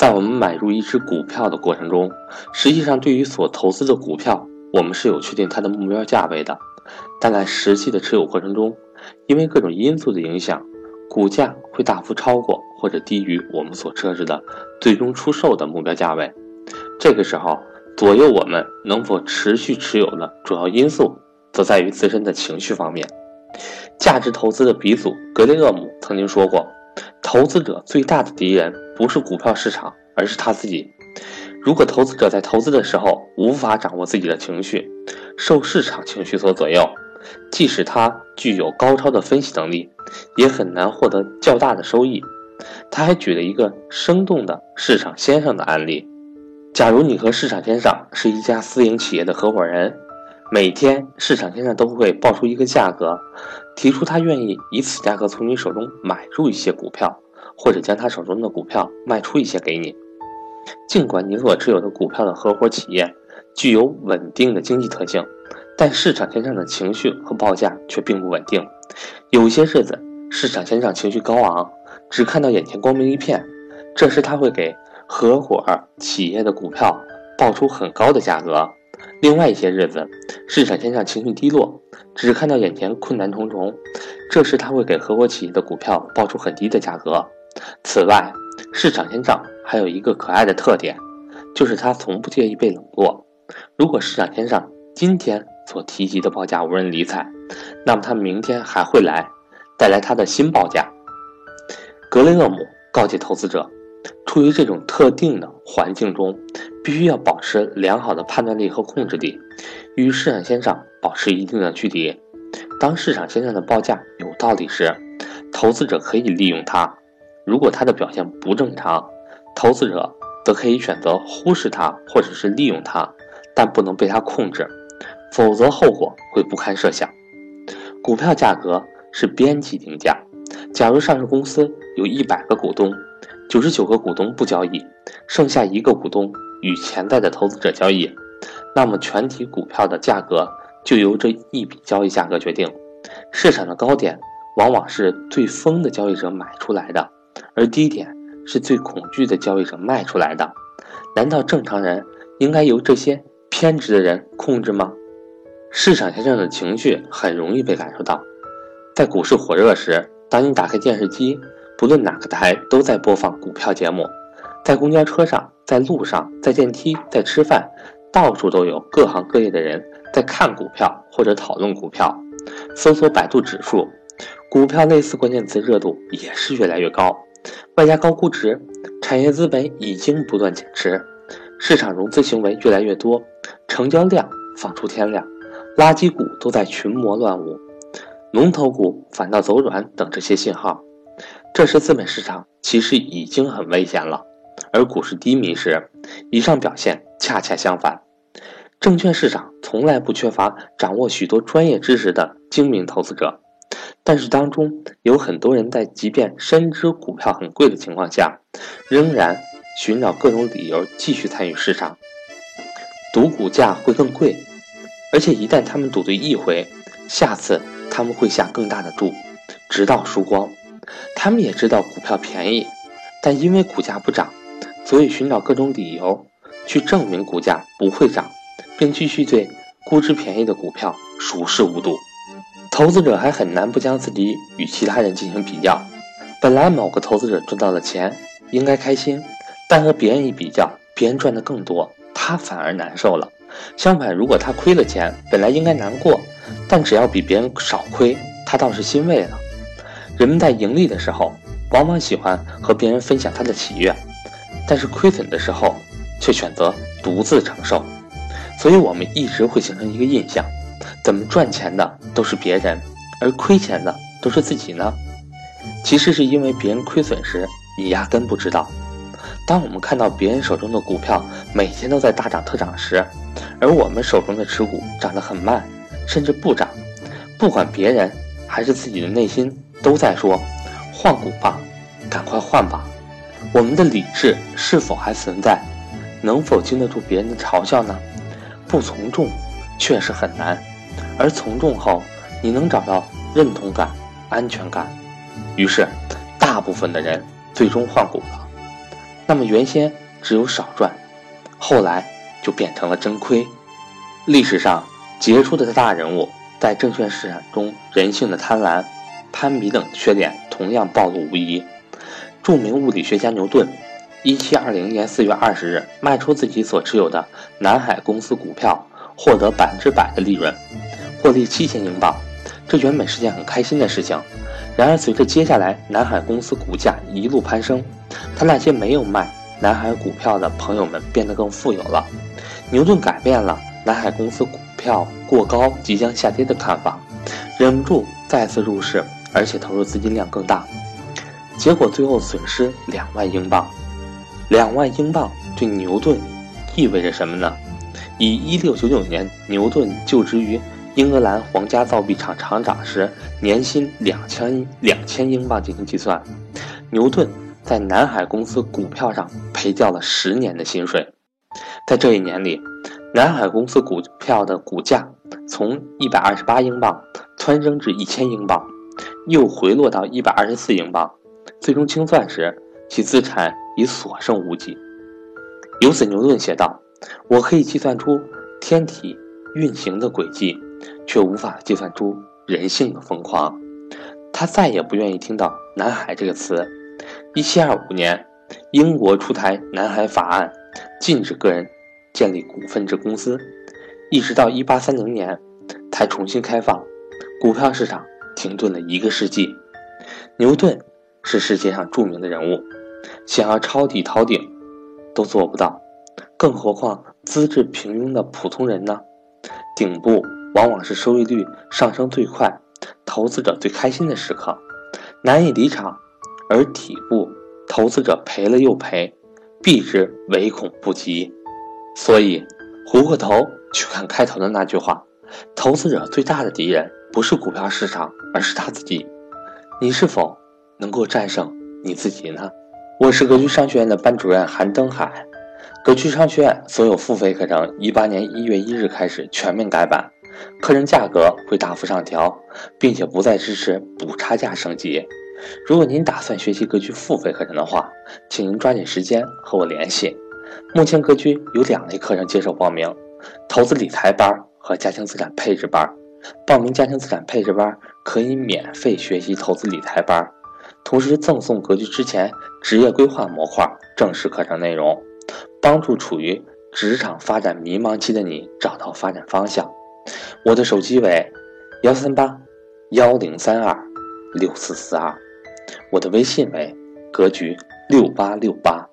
在我们买入一只股票的过程中，实际上对于所投资的股票，我们是有确定它的目标价位的。但在实际的持有过程中，因为各种因素的影响，股价会大幅超过或者低于我们所设置的最终出售的目标价位。这个时候，左右我们能否持续持有的主要因素，则在于自身的情绪方面。价值投资的鼻祖格雷厄姆曾经说过：“投资者最大的敌人不是股票市场，而是他自己。如果投资者在投资的时候无法掌握自己的情绪，受市场情绪所左右，即使他具有高超的分析能力，也很难获得较大的收益。”他还举了一个生动的市场先生的案例：假如你和市场先生是一家私营企业的合伙人。每天，市场先生都会报出一个价格，提出他愿意以此价格从你手中买入一些股票，或者将他手中的股票卖出一些给你。尽管你所持有的股票的合伙企业具有稳定的经济特性，但市场先生的情绪和报价却并不稳定。有些日子，市场先生情绪高昂，只看到眼前光明一片，这时他会给合伙企业的股票报出很高的价格。另外一些日子，市场先生情绪低落，只看到眼前困难重重，这时他会给合伙企业的股票报出很低的价格。此外，市场先生还有一个可爱的特点，就是他从不介意被冷落。如果市场先生今天所提及的报价无人理睬，那么他明天还会来，带来他的新报价。格雷厄姆告诫投资者。处于这种特定的环境中，必须要保持良好的判断力和控制力，与市场先生保持一定的距离。当市场先生的报价有道理时，投资者可以利用它；如果他的表现不正常，投资者则可以选择忽视它或者是利用它，但不能被它控制，否则后果会不堪设想。股票价格是边际定价，假如上市公司有一百个股东。九十九个股东不交易，剩下一个股东与潜在的投资者交易，那么全体股票的价格就由这一笔交易价格决定。市场的高点往往是最疯的交易者买出来的，而低点是最恐惧的交易者卖出来的。难道正常人应该由这些偏执的人控制吗？市场先生的情绪很容易被感受到，在股市火热时，当你打开电视机。不论哪个台都在播放股票节目，在公交车上，在路上，在电梯，在吃饭，到处都有各行各业的人在看股票或者讨论股票。搜索百度指数，股票类似关键词热度也是越来越高。外加高估值，产业资本已经不断减持，市场融资行为越来越多，成交量放出天量，垃圾股都在群魔乱舞，龙头股反倒走软等这些信号。这时，资本市场其实已经很危险了，而股市低迷时，以上表现恰恰相反。证券市场从来不缺乏掌握许多专业知识的精明投资者，但是当中有很多人在即便深知股票很贵的情况下，仍然寻找各种理由继续参与市场，赌股价会更贵，而且一旦他们赌对一回，下次他们会下更大的注，直到输光。他们也知道股票便宜，但因为股价不涨，所以寻找各种理由去证明股价不会涨，并继续对估值便宜的股票熟视无睹。投资者还很难不将自己与其他人进行比较。本来某个投资者赚到了钱，应该开心，但和别人一比较，别人赚的更多，他反而难受了。相反，如果他亏了钱，本来应该难过，但只要比别人少亏，他倒是欣慰了。人们在盈利的时候，往往喜欢和别人分享他的喜悦，但是亏损的时候，却选择独自承受。所以，我们一直会形成一个印象：怎么赚钱的都是别人，而亏钱的都是自己呢？其实是因为别人亏损时，你压根不知道。当我们看到别人手中的股票每天都在大涨特涨时，而我们手中的持股涨得很慢，甚至不涨，不管别人还是自己的内心。都在说换股吧，赶快换吧。我们的理智是否还存在？能否经得住别人的嘲笑呢？不从众确实很难，而从众后，你能找到认同感、安全感。于是，大部分的人最终换股了。那么原先只有少赚，后来就变成了真亏。历史上杰出的大人物在证券市场中人性的贪婪、攀比等缺点同样暴露无遗。著名物理学家牛顿，一七二零年四月二十日卖出自己所持有的南海公司股票，获得百分之百的利润，获利七千英镑。这原本是件很开心的事情。然而，随着接下来南海公司股价一路攀升，他那些没有卖南海股票的朋友们变得更富有了。牛顿改变了南海公司股票过高、即将下跌的看法，忍不住再次入市，而且投入资金量更大。结果最后损失两万英镑。两万英镑对牛顿意味着什么呢？以一六九九年牛顿就职于英格兰皇家造币厂厂长时年薪两千两千英镑进行计算，牛顿在南海公司股票上赔掉了十年的薪水。在这一年里，南海公司股票的股价从一百二十八英镑蹿升至一千英镑，又回落到一百二十四英镑。最终清算时，其资产已所剩无几。由此，牛顿写道：“我可以计算出天体运行的轨迹，却无法计算出人性的疯狂。”他再也不愿意听到“南海”这个词。1725年，英国出台《南海法案》，禁止个人建立股份制公司，一直到1830年才重新开放。股票市场停顿了一个世纪。牛顿。是世界上著名的人物，想要抄底逃顶，都做不到，更何况资质平庸的普通人呢？顶部往往是收益率上升最快、投资者最开心的时刻，难以离场；而底部投资者赔了又赔，避之唯恐不及。所以，回过头去看开头的那句话：投资者最大的敌人不是股票市场，而是他自己。你是否？能够战胜你自己呢？我是格局商学院的班主任韩登海。格局商学院所有付费课程，一八年一月一日开始全面改版，课程价格会大幅上调，并且不再支持补差价升级。如果您打算学习格局付费课程的话，请您抓紧时间和我联系。目前格局有两类课程接受报名：投资理财班和家庭资产配置班。报名家庭资产配置班可以免费学习投资理财班。同时赠送格局之前职业规划模块正式课程内容，帮助处于职场发展迷茫期的你找到发展方向。我的手机为幺三八幺零三二六四四二，我的微信为格局六八六八。